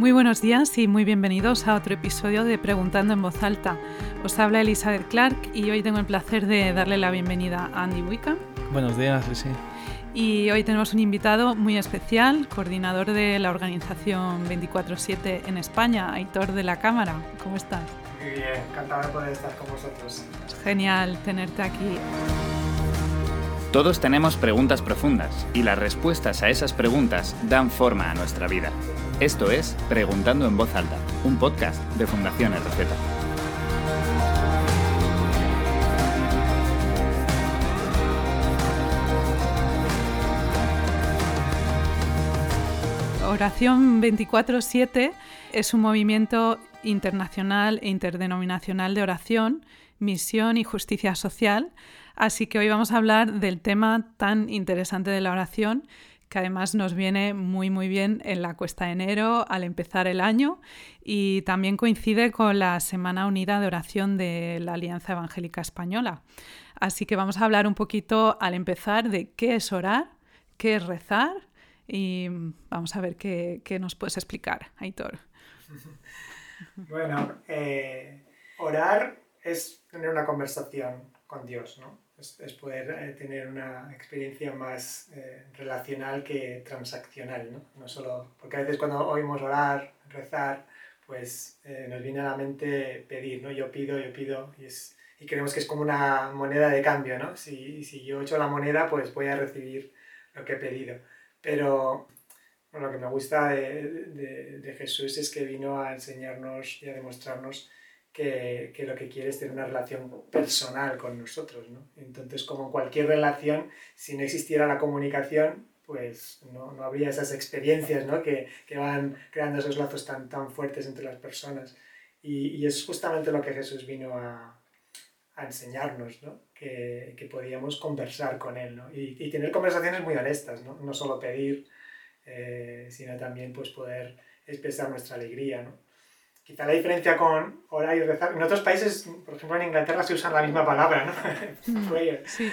Muy buenos días y muy bienvenidos a otro episodio de Preguntando en Voz Alta. Os habla Elizabeth Clark y hoy tengo el placer de darle la bienvenida a Andy Wicca. Buenos días, sí. Y hoy tenemos un invitado muy especial, coordinador de la organización 24-7 en España, Aitor de la Cámara. ¿Cómo estás? Muy bien, encantado de poder estar con vosotros. Genial tenerte aquí. Todos tenemos preguntas profundas y las respuestas a esas preguntas dan forma a nuestra vida. Esto es Preguntando en Voz Alta, un podcast de Fundación RZ. Oración 24-7 es un movimiento internacional e interdenominacional de oración, misión y justicia social. Así que hoy vamos a hablar del tema tan interesante de la oración que además nos viene muy muy bien en la cuesta de enero al empezar el año y también coincide con la Semana Unida de Oración de la Alianza Evangélica Española. Así que vamos a hablar un poquito al empezar de qué es orar, qué es rezar y vamos a ver qué, nos puedes explicar, Aitor. Bueno, eh, orar es tener una conversación con Dios, ¿no? Es, poder eh, tener una experiencia más eh, relacional que transaccional, ¿no? ¿no? solo, porque a veces cuando oímos orar, rezar, pues eh, nos viene a la mente pedir, ¿no? Yo pido, yo pido, y, es, y creemos que es como una moneda de cambio, ¿no? Si, si yo echo la moneda, pues voy a recibir lo que he pedido. Pero bueno, lo que me gusta de, de, de Jesús es que vino a enseñarnos y a demostrarnos que, que, lo que quiere es tener una relación personal con nosotros. ¿no? Entonces, como en cualquier relación, si no existiera la comunicación, pues no, no habría esas experiencias ¿no? que, que, van creando esos lazos tan, tan fuertes entre las personas. Y, y es justamente lo que Jesús vino a, a enseñarnos, ¿no? que, que, podíamos conversar con Él ¿no? y, y, tener conversaciones muy honestas, no, no solo pedir, eh, sino también pues, poder expresar nuestra alegría. ¿no? Quizá la diferencia con orar y rezar, en otros países, por ejemplo en Inglaterra se usan la misma palabra, ¿no? Mm, sí.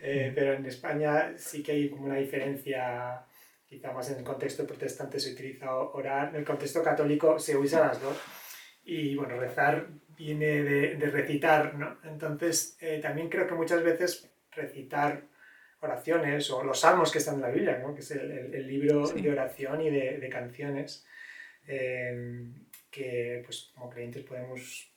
eh, pero en España sí que hay como una diferencia, quizá más en el contexto protestante se utiliza orar, en el contexto católico se usa las dos. Y bueno, rezar viene de, de recitar, ¿no? Entonces eh, también creo que muchas veces recitar oraciones o los salmos que están en la Biblia, ¿no? que es el, el, el libro sí. de oración y de, de canciones. Eh, que pues, como creyentes podemos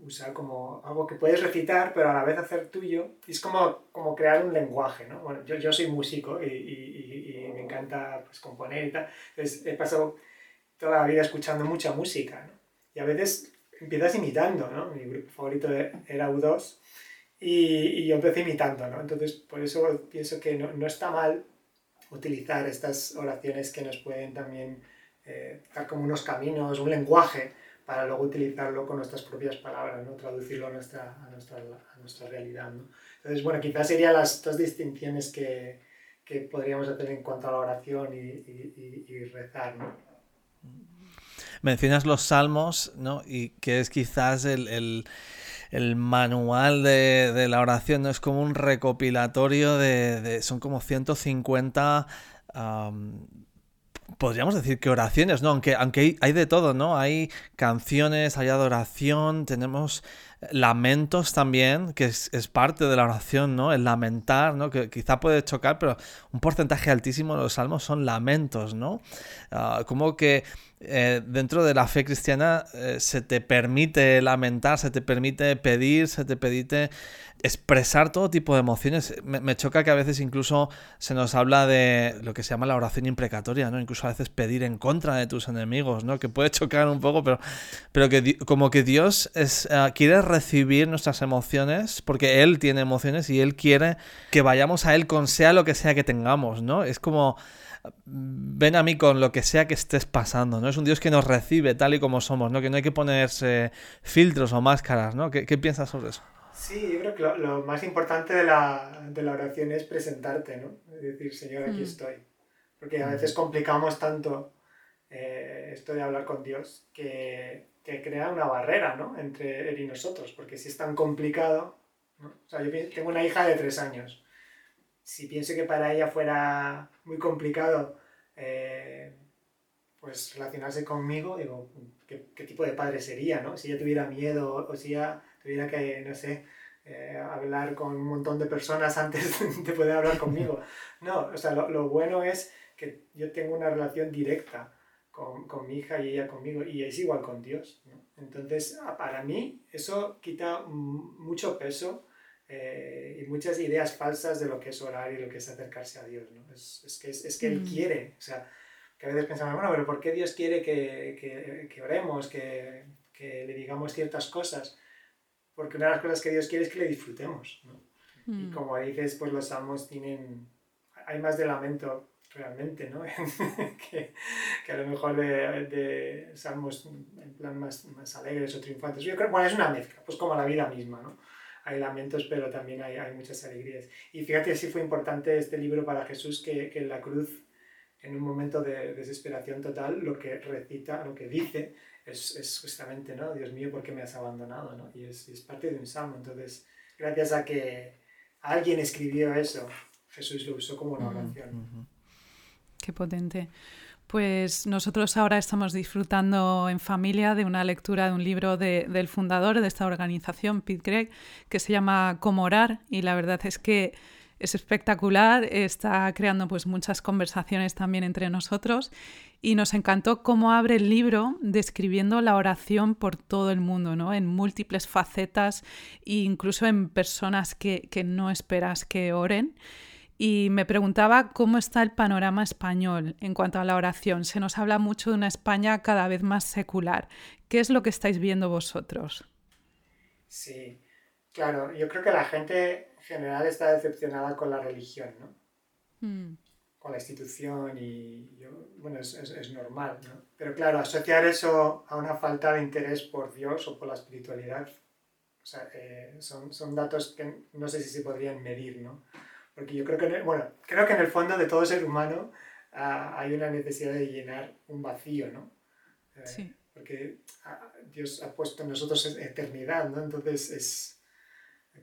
usar como algo que puedes recitar, pero a la vez hacer tuyo. Es como, como crear un lenguaje, ¿no? Bueno, yo, yo soy músico y, y, y, me encanta pues, componer y tal. Entonces he pasado toda la vida escuchando mucha música, ¿no? Y a veces empiezas imitando, ¿no? Mi grupo favorito era U2 y, y yo empecé imitando, ¿no? Entonces, por eso pienso que no, no está mal utilizar estas oraciones que nos pueden también eh, dar como unos caminos, un lenguaje, para luego utilizarlo con nuestras propias palabras, ¿no? traducirlo a nuestra, a nuestra, a nuestra realidad. ¿no? Entonces, bueno, quizás serían las dos distinciones que, que podríamos hacer en cuanto a la oración y, rezar. ¿no? Mencionas los salmos, ¿no? Y que es quizás el, el, manual de, de, la oración, ¿no? Es como un recopilatorio de... de son como 150... Um, podríamos decir que oraciones, ¿no? Aunque, aunque hay, de todo, ¿no? Hay canciones, hay adoración, tenemos lamentos también, que es, es, parte de la oración, ¿no? El lamentar, ¿no? Que quizá puede chocar, pero un porcentaje altísimo de los salmos son lamentos, ¿no? Uh, como que eh, dentro de la fe cristiana eh, se te permite lamentar, se te permite pedir, se te permite expresar todo tipo de emociones. Me, choca que a veces incluso se nos habla de lo que se llama la oración imprecatoria, ¿no? Incluso a veces pedir en contra de tus enemigos, ¿no? Que puede chocar un poco, pero, pero que como que Dios es, uh, quiere recibir nuestras emociones porque Él tiene emociones y Él quiere que vayamos a Él con sea lo que sea que tengamos, ¿no? Es como ven a mí con lo que sea que estés pasando, ¿no? Es un Dios que nos recibe tal y como somos, ¿no? Que no hay que ponerse filtros o máscaras, ¿no? ¿Qué, qué piensas sobre eso? Sí, yo creo que lo, lo más importante de la, de la, oración es presentarte, ¿no? Es decir, Señor, aquí mm. estoy. Porque a veces complicamos tanto eh, esto de hablar con Dios que, que, crea una barrera, ¿no? Entre Él y nosotros. Porque si es tan complicado, ¿no? O sea, yo tengo una hija de tres años si pienso que para ella fuera muy complicado, eh, pues relacionarse conmigo, digo, ¿qué, ¿qué, tipo de padre sería, no? Si ella tuviera miedo o si ella tuviera que, no sé, eh, hablar con un montón de personas antes de poder hablar conmigo. No, o sea, lo, lo bueno es que yo tengo una relación directa con, con, mi hija y ella conmigo, y es igual con Dios. ¿no? Entonces, para mí, eso quita mucho peso eh, y muchas ideas falsas de lo que es orar y lo que es acercarse a Dios. ¿no? Es, es, que, es, es que Él mm. quiere, o sea, que a veces pensamos, bueno, pero ¿por qué Dios quiere que, que, que oremos, que, que, le digamos ciertas cosas? Porque una de las cosas que Dios quiere es que le disfrutemos. ¿no? Mm. Y como dices, pues los salmos tienen, hay más de lamento realmente, ¿no? que, que, a lo mejor de, de, salmos en plan más, más alegres o triunfantes. Yo creo, bueno, es una mezcla, pues como la vida misma, ¿no? Hay lamentos, pero también hay, hay muchas alegrías. Y fíjate, sí fue importante este libro para Jesús, que, que en la cruz, en un momento de desesperación total, lo que recita, lo que dice, es, es justamente, ¿no? Dios mío, ¿por qué me has abandonado? ¿no? Y es, es parte de un salmo. Entonces, gracias a que alguien escribió eso, Jesús lo usó como una oración. Qué potente. Pues nosotros ahora estamos disfrutando en familia de una lectura de un libro de, del fundador de esta organización, Pete Gregg, que se llama Cómo orar y la verdad es que es espectacular, está creando pues muchas conversaciones también entre nosotros y nos encantó cómo abre el libro describiendo la oración por todo el mundo, ¿no? en múltiples facetas e incluso en personas que, que no esperas que oren y me preguntaba cómo está el panorama español en cuanto a la oración. Se nos habla mucho de una España cada vez más secular. ¿Qué es lo que estáis viendo vosotros? Sí, claro, yo creo que la gente en general está decepcionada con la religión, ¿no? Mm. Con la institución y, bueno, es, es, normal, ¿no? Pero claro, asociar eso a una falta de interés por Dios o por la espiritualidad, o sea, eh, son, son datos que no sé si se podrían medir, ¿no? Porque yo creo que, bueno, creo que en el fondo de todo ser humano uh, hay una necesidad de llenar un vacío, ¿no? Eh, sí. Porque uh, Dios ha puesto en nosotros eternidad, ¿no? Entonces es,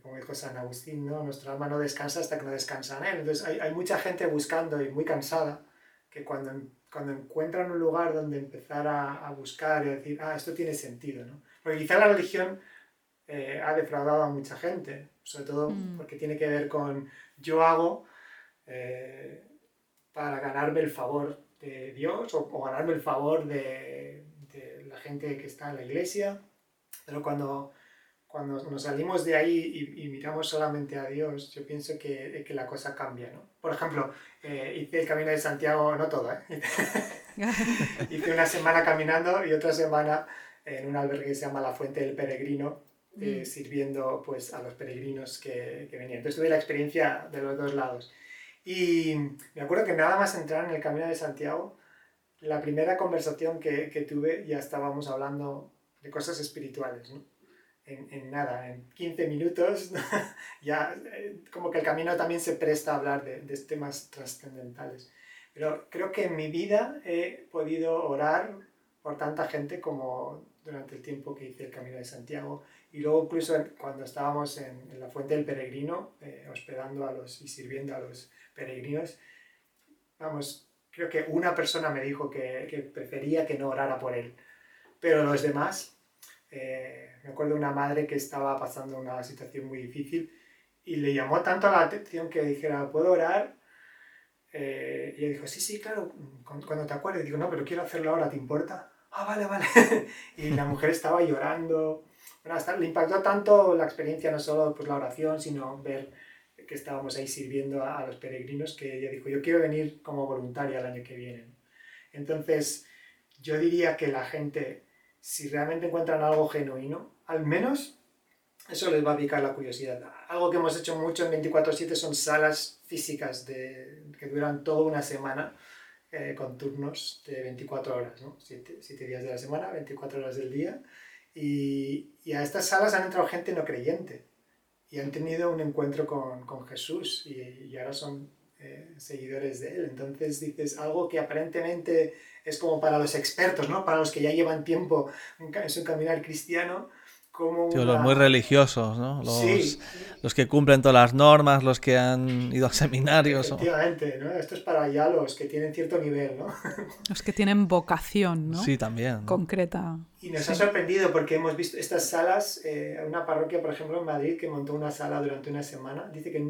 como dijo San Agustín, ¿no? Nuestra alma no descansa hasta que no descansa en él. Entonces hay, hay mucha gente buscando y muy cansada que cuando, cuando encuentran un lugar donde empezar a, a buscar y a decir, ah, esto tiene sentido, ¿no? Porque quizá la religión eh, ha defraudado a mucha gente, sobre todo mm. porque tiene que ver con yo hago eh, para ganarme el favor de Dios o, ganarme el favor de, de, la gente que está en la iglesia, pero cuando, cuando nos salimos de ahí y, miramos solamente a Dios, yo pienso que, que la cosa cambia. ¿no? Por ejemplo, eh, hice el Camino de Santiago, no todo, hice una semana caminando y otra semana en un albergue que se llama La Fuente del Peregrino, eh, mm. sirviendo pues, a los peregrinos que, que, venían. Entonces tuve la experiencia de los dos lados. Y me acuerdo que nada más entrar en el Camino de Santiago, la primera conversación que, que tuve ya estábamos hablando de cosas espirituales. ¿no? En, en, nada, en 15 minutos, ya eh, como que el camino también se presta a hablar de, de temas trascendentales. Pero creo que en mi vida he podido orar por tanta gente como durante el tiempo que hice el Camino de Santiago y luego incluso cuando estábamos en, la Fuente del Peregrino, eh, hospedando a los y sirviendo a los peregrinos, vamos, creo que una persona me dijo que, que prefería que no orara por él, pero los demás, eh, me acuerdo una madre que estaba pasando una situación muy difícil y le llamó tanto la atención que dijera, ¿puedo orar? Eh, y ella dijo, sí, sí, claro, cuando te acuerdes. Digo, no, pero quiero hacerlo ahora, ¿te importa? Ah, vale, vale. y la mujer estaba llorando bueno, le impactó tanto la experiencia, no solo pues, la oración, sino ver que estábamos ahí sirviendo a, los peregrinos, que ella dijo, yo quiero venir como voluntaria el año que viene. Entonces, yo diría que la gente, si realmente encuentran algo genuino, al menos eso les va a picar la curiosidad. Algo que hemos hecho mucho en 24/7 son salas físicas que duran toda una semana eh, con turnos de 24 horas, ¿no? 7 días de la semana, 24 horas del día. Y, a estas salas han entrado gente no creyente y han tenido un encuentro con, con Jesús y, y, ahora son eh, seguidores de él. Entonces dices algo que aparentemente es como para los expertos, ¿no? para los que ya llevan tiempo en su caminar cristiano, como... los muy religiosos, ¿no? Los, los, que cumplen todas las normas, los que han ido a seminarios. Efectivamente, ¿no? Esto es para ya los que tienen cierto nivel, ¿no? Los que tienen vocación, ¿no? Sí, también. Concreta. Y nos ha sorprendido porque hemos visto estas salas, eh, una parroquia, por ejemplo, en Madrid, que montó una sala durante una semana, dice que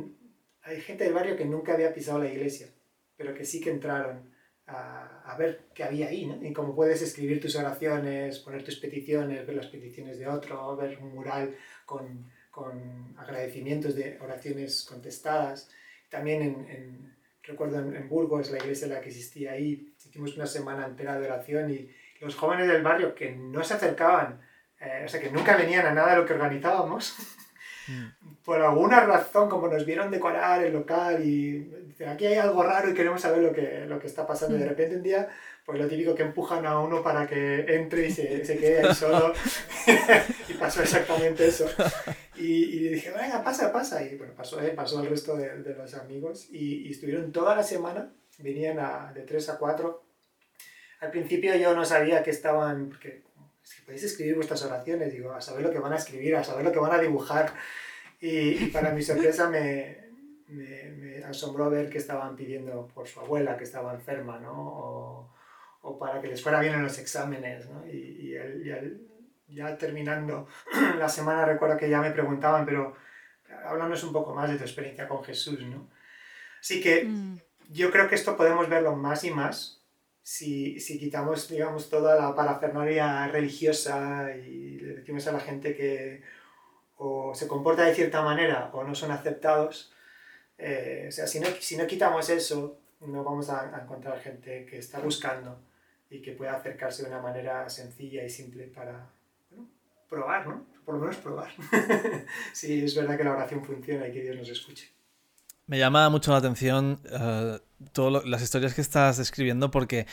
hay gente del barrio que nunca había pisado la iglesia, pero que sí que entraron a, ver qué había ahí, ¿no? Y cómo puedes escribir tus oraciones, poner tus peticiones, ver las peticiones de otro, ver un mural con, con agradecimientos de oraciones contestadas. También en, recuerdo en, Burgos, la iglesia en la que existía ahí, hicimos una semana entera de oración y los jóvenes del barrio que no se acercaban, eh, o sea, que nunca venían a nada de lo que organizábamos, por alguna razón, como nos vieron decorar el local y aquí hay algo raro y queremos saber lo que, lo que está pasando. Y de mm. repente un día, pues lo típico que empujan a uno para que entre y se, se quede ahí solo. y pasó exactamente eso. Y, y, dije, venga, pasa, pasa. Y bueno, pasó, eh, pasó el resto de, de los amigos y, y, estuvieron toda la semana, venían a, de 3 a 4. Al principio yo no sabía que estaban, porque si podéis escribir vuestras oraciones, digo, a saber lo que van a escribir, a saber lo que van a dibujar. Y, para mi sorpresa me, me, asombró ver que estaban pidiendo por su abuela, que estaba enferma, ¿no? O, o para que les fuera bien en los exámenes, ¿no? Y, y ya terminando la semana recuerdo que ya me preguntaban, pero háblanos un poco más de tu experiencia con Jesús, ¿no? Así que mm. yo creo que esto podemos verlo más y más si, si, quitamos, digamos, toda la parafernalia religiosa y le decimos a la gente que o se comporta de cierta manera o no son aceptados, eh, o sea, si no, si no quitamos eso, no vamos a, encontrar gente que está buscando y que pueda acercarse de una manera sencilla y simple para bueno, probar, ¿no? Por lo menos probar. si es verdad que la oración funciona y que Dios nos escuche. Me llama mucho la atención uh, todas las historias que estás describiendo porque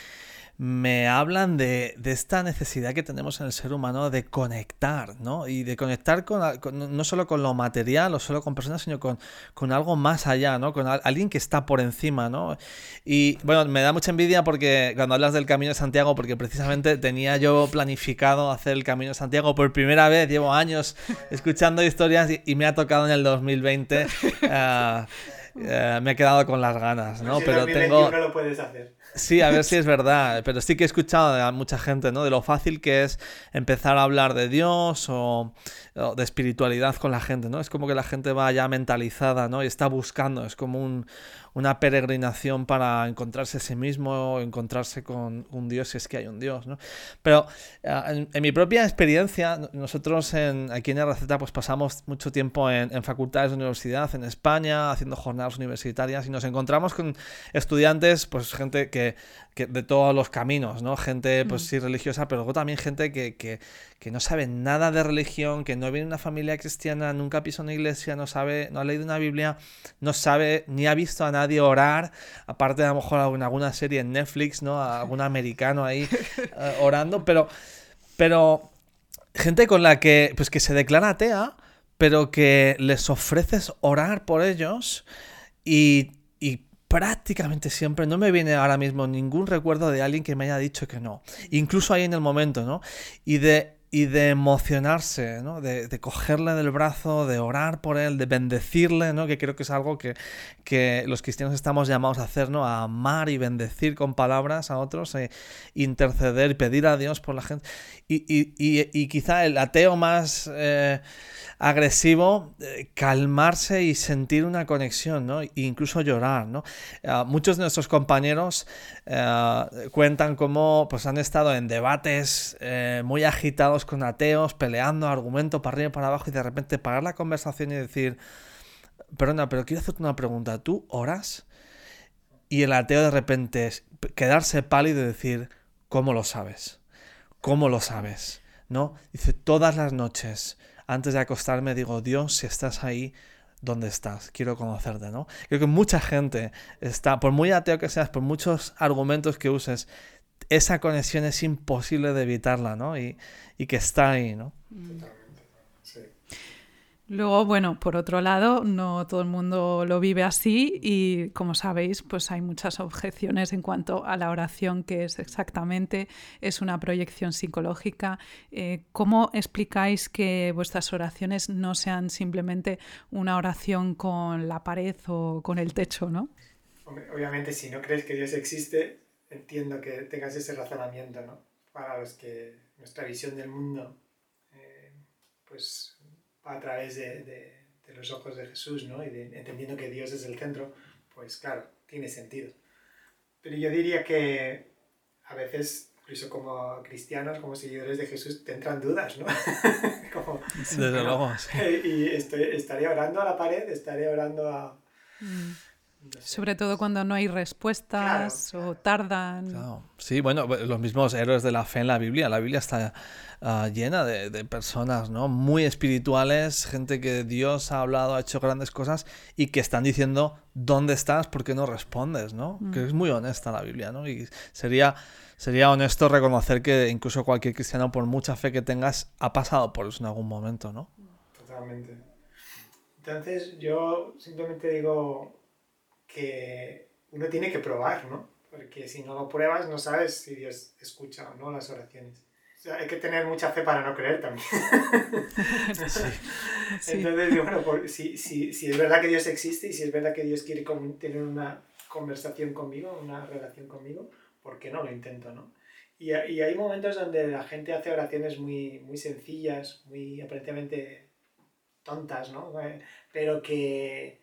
me hablan de, esta necesidad que tenemos en el ser humano de conectar, ¿no? Y de conectar con, no solo con lo material o solo con personas, sino con, con algo más allá, ¿no? Con alguien que está por encima, ¿no? Y bueno, me da mucha envidia porque cuando hablas del Camino de Santiago, porque precisamente tenía yo planificado hacer el Camino de Santiago por primera vez, llevo años escuchando historias y, me ha tocado en el 2020. Eh, me he quedado con las ganas, ¿no? Pero tengo... lo puedes hacer. Sí, a ver si es verdad, pero sí que he escuchado a mucha gente, ¿no? De lo fácil que es empezar a hablar de Dios o, de espiritualidad con la gente, ¿no? Es como que la gente va ya mentalizada, ¿no? Y está buscando, es como un, una peregrinación para encontrarse a sí mismo, encontrarse con un Dios, si es que hay un Dios, ¿no? Pero eh, en, mi propia experiencia, nosotros en, aquí en RZ pues pasamos mucho tiempo en, en, facultades de universidad en España, haciendo jornadas universitarias y nos encontramos con estudiantes, pues gente que de todos los caminos, ¿no? Gente, pues sí, religiosa, pero luego también gente que, que, que, no sabe nada de religión, que no viene de una familia cristiana, nunca pisó una iglesia, no sabe, no ha leído una Biblia, no sabe, ni ha visto a nadie orar, aparte de a lo mejor en alguna serie en Netflix, ¿no? A algún americano ahí eh, orando, pero, pero gente con la que, pues que se declara atea, pero que les ofreces orar por ellos y prácticamente siempre no me viene ahora mismo ningún recuerdo de alguien que me haya dicho que no. Incluso ahí en el momento, ¿no? Y de, y de emocionarse. De, cogerle del brazo, de orar por él, de bendecirle, ¿no? Que creo que es algo que, que los cristianos estamos llamados a hacer, ¿no? A amar y bendecir con palabras a otros, e interceder y pedir a Dios por la gente. Y, y, y, quizá el ateo más... Eh, agresivo, eh, calmarse y sentir una conexión, ¿no? E incluso llorar, ¿no? Ah, muchos de nuestros compañeros eh, cuentan cómo pues, han estado en debates eh, muy agitados con ateos, peleando argumento para arriba y para abajo y de repente parar la conversación y decir, perdona, pero quiero hacerte una pregunta, ¿tú oras? Y el ateo de repente quedarse pálido y decir, ¿cómo lo sabes? ¿Cómo lo sabes? ¿No? Dice, todas las noches antes de acostarme digo, Dios, si estás ahí, ¿dónde estás? Quiero conocerte, ¿no? Creo que mucha gente está, por muy ateo que seas, por muchos argumentos que uses, esa conexión es imposible de evitarla, ¿no? Y, que está ahí, ¿no? Luego, bueno, por otro lado, no todo el mundo lo vive así y como sabéis, pues hay muchas objeciones en cuanto a la oración, que es exactamente, es una proyección psicológica. Eh, ¿Cómo explicáis que vuestras oraciones no sean simplemente una oración con la pared o con el techo, no? obviamente, si no crees que Dios existe, entiendo que tengas ese razonamiento, ¿no? Para los que nuestra visión del mundo, eh, pues a través de, de, los ojos de Jesús, ¿no? Y entendiendo que Dios es el centro, pues claro, tiene sentido. Pero yo diría que a veces, incluso como cristianos, como seguidores de Jesús, te entran dudas, ¿no? como, Desde luego. Y estoy, estaré orando a la pared, estaré orando a... Mm. Sobre todo cuando no hay respuestas o tardan. Sí, bueno, los mismos héroes de la fe en la Biblia. La Biblia está ah, llena de, personas ¿no? muy espirituales, gente que Dios ha hablado, ha hecho grandes cosas y que están diciendo, ¿dónde estás? ¿Por qué no respondes? ¿no? Mm. Que es muy honesta la Biblia. ¿no? Y sería, sería honesto reconocer que incluso cualquier cristiano, por mucha fe que tengas, ha pasado por eso en algún momento. ¿no? Totalmente. Entonces yo simplemente digo que uno tiene que probar, ¿no? Porque si no lo pruebas no sabes si Dios escucha o no las oraciones. O sea, hay que tener mucha fe para no creer también. Entonces, bueno, si, si, si, es verdad que Dios existe y si es verdad que Dios quiere tener una conversación conmigo, una relación conmigo, ¿por qué no lo intento, no? Y, y, hay momentos donde la gente hace oraciones muy, muy sencillas, muy aparentemente tontas, ¿no? Pero que,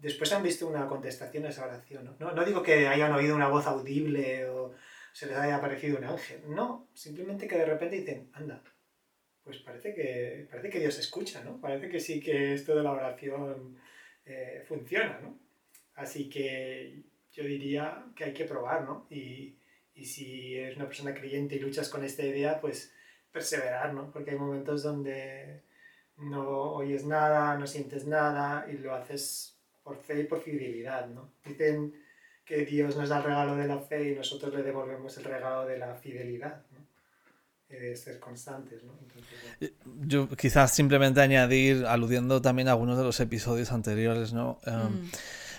después han visto una contestación a esa oración. ¿no? No, digo que hayan oído una voz audible o se les haya aparecido un ángel. No, simplemente que de repente dicen, anda, pues parece que, parece que Dios escucha, ¿no? Parece que sí que esto de la oración eh, funciona, ¿no? Así que yo diría que hay que probar, ¿no? Y, y si eres una persona creyente y luchas con esta idea, pues perseverar, ¿no? Porque hay momentos donde no oyes nada, no sientes nada y lo haces por fe y por fidelidad, ¿no? Dicen que Dios nos da el regalo de la fe y nosotros le devolvemos el regalo de la fidelidad, ¿no? de ser constantes, ¿no? Yo quizás simplemente añadir, aludiendo también a algunos de los episodios anteriores, ¿no? Em, mm.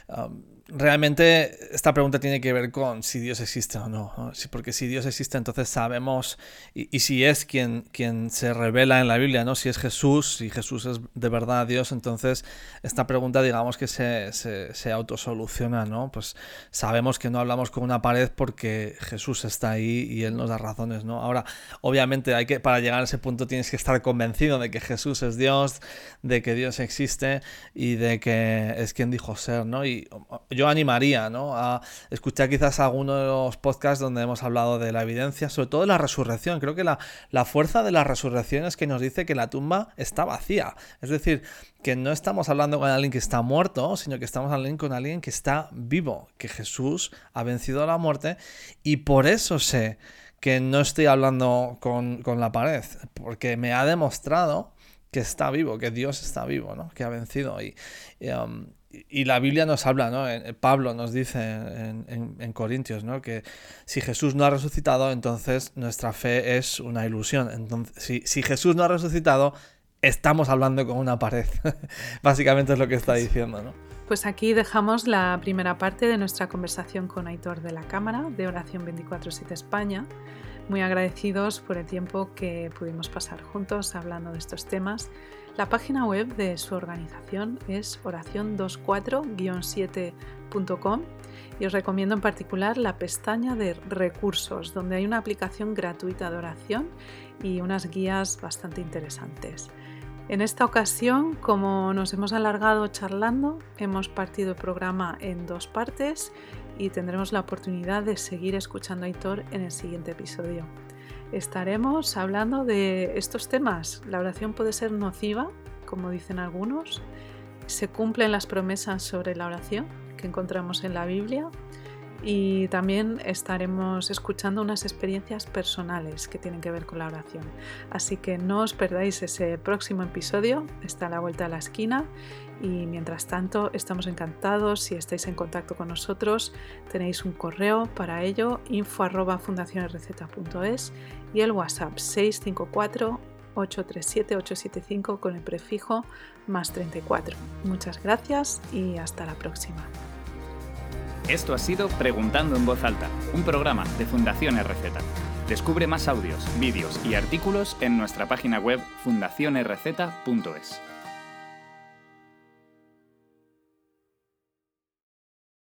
em, realmente esta pregunta tiene que ver con si Dios existe o no. Porque si Dios existe, entonces sabemos, y, si es quien, quien se revela en la Biblia, ¿no? si es Jesús, si Jesús es de verdad Dios, entonces esta pregunta digamos que se, se, se, autosoluciona. ¿no? Pues sabemos que no hablamos con una pared porque Jesús está ahí y Él nos da razones. ¿no? Ahora, obviamente, hay que, para llegar a ese punto tienes que estar convencido de que Jesús es Dios, de que Dios existe y de que es quien dijo ser. ¿no? Y yo yo animaría ¿no? a escuchar quizás alguno de los podcasts donde hemos hablado de la evidencia, sobre todo de la resurrección. Creo que la, la fuerza de la resurrección es que nos dice que la tumba está vacía. Es decir, que no estamos hablando con alguien que está muerto, sino que estamos hablando con alguien que está vivo, que Jesús ha vencido la muerte y por eso sé que no estoy hablando con, con la pared, porque me ha demostrado que está vivo, que Dios está vivo, ¿no? que ha vencido. Y, um, y la Biblia nos habla, ¿no? Pablo nos dice en, Corintios, ¿no? Que si Jesús no ha resucitado, entonces nuestra fe es una ilusión. Entonces, si, Jesús no ha resucitado, estamos hablando con una pared. Básicamente es lo que está diciendo, ¿no? Pues aquí dejamos la primera parte de nuestra conversación con Aitor de la Cámara de Oración 24-7 España. Muy agradecidos por el tiempo que pudimos pasar juntos hablando de estos temas la página web de su organización es oración24-7.com y os recomiendo en particular la pestaña de recursos, donde hay una aplicación gratuita de oración y unas guías bastante interesantes. En esta ocasión, como nos hemos alargado charlando, hemos partido el programa en dos partes y tendremos la oportunidad de seguir escuchando a Hitor en el siguiente episodio estaremos hablando de estos temas. La oración puede ser nociva, como dicen algunos. Se cumplen las promesas sobre la oración que encontramos en la Biblia y también estaremos escuchando unas experiencias personales que tienen que ver con la oración. Así que no os perdáis ese próximo episodio, está a la vuelta de la esquina y mientras tanto estamos encantados si estáis en contacto con nosotros, tenéis un correo para ello info y el WhatsApp 654 837-875 con el prefijo más 34. Muchas gracias y hasta la próxima. Esto ha sido Preguntando en Voz Alta, un programa de Fundación RZ. Descubre más audios, vídeos y artículos en nuestra página web fundacionrz.es.